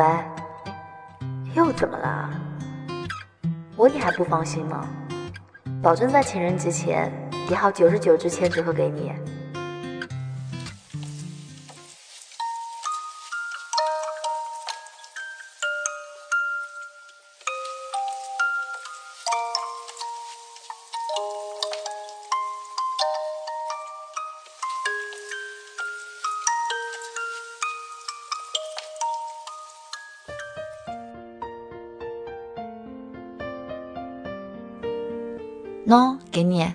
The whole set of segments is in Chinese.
喂，又怎么了？我你还不放心吗？保证在情人节前叠好九十九支千纸鹤给你。喏，给你。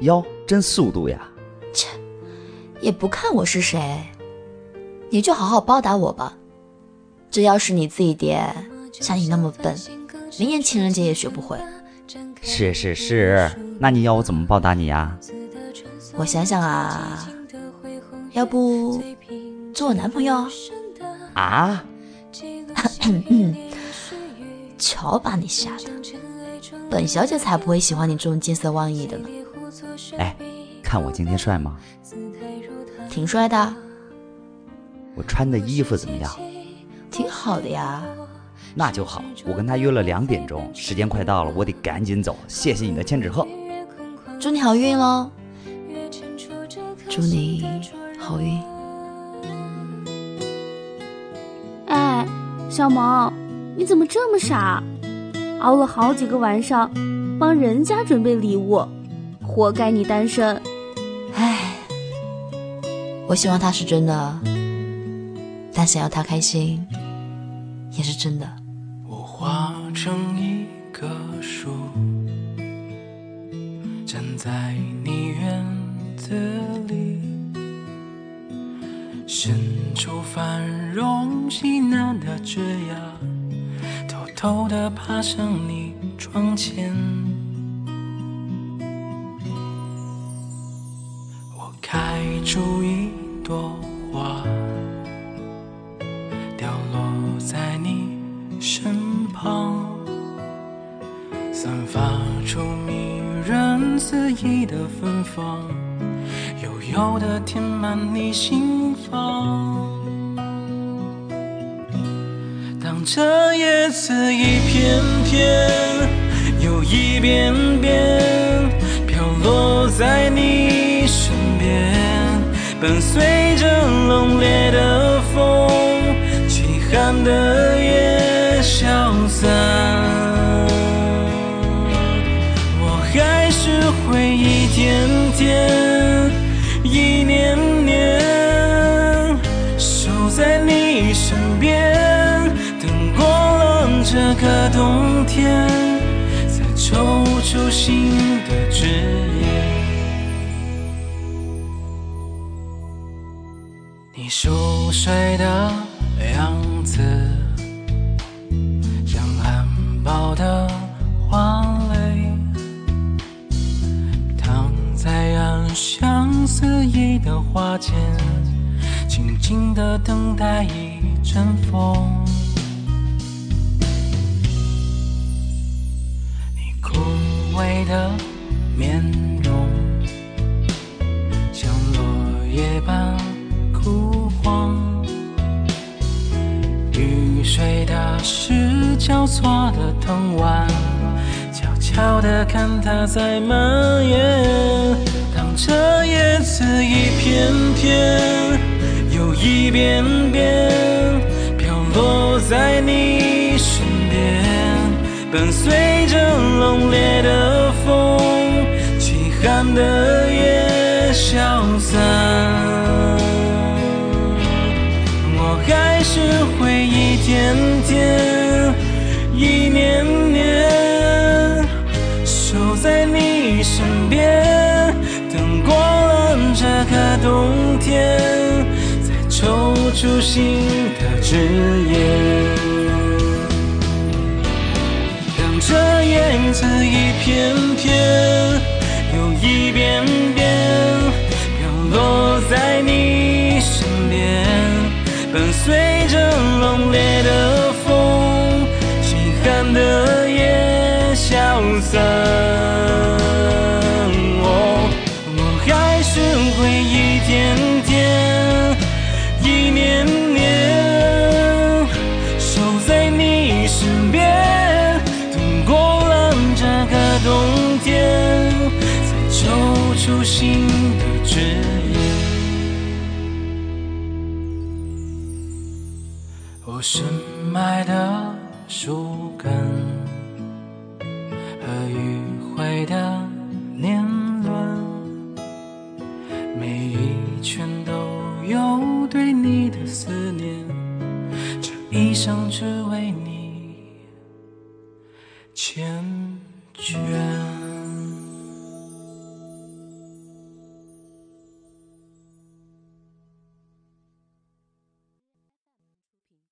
哟，真速度呀！切，也不看我是谁，你就好好报答我吧。这要是你自己叠，像你那么笨，明年情人节也学不会。是是是，那你要我怎么报答你呀？我想想啊，要不做我男朋友？啊？瞧把你吓的！本小姐才不会喜欢你这种见色忘义的呢。哎，看我今天帅吗？挺帅的。我穿的衣服怎么样？挺好的呀。那就好。我跟他约了两点钟，时间快到了，我得赶紧走。谢谢你的千纸鹤。祝你好运喽！祝你好运。哎，小萌，你怎么这么傻？熬了好几个晚上，帮人家准备礼物，活该你单身。唉，我希望他是真的，但想要他开心也是真的。我化成一棵树，站在你院子里，伸出繁荣喜难的枝桠。偷偷爬上你窗前，我开出一朵花，掉落在你身旁，散发出迷人肆意的芬芳，悠悠的填满你心房。这叶子一片片，又一遍遍飘落在你身边，伴随着冷冽的风，凄寒的夜消散。这个冬天，再抽出新的枝叶。你熟睡的样子，像含苞的花蕾，躺在暗香四溢的花间，静静的等待一阵风。的面容像落叶般枯黄，雨水打湿交错的藤蔓，悄悄地看它在蔓延。当这叶子一片片又一遍遍飘落在你身边，伴随着浓烈的。天天，一年年守在你身边，等过了这个冬天，再抽出新的枝叶。这叶子一片片，又一遍遍飘落在你身边，伴随着冷冽散，我我还是会一天天，一年年守在你身边，等过了这个冬天，再抽出新的枝叶。我深埋的树根。一生只为你缱绻。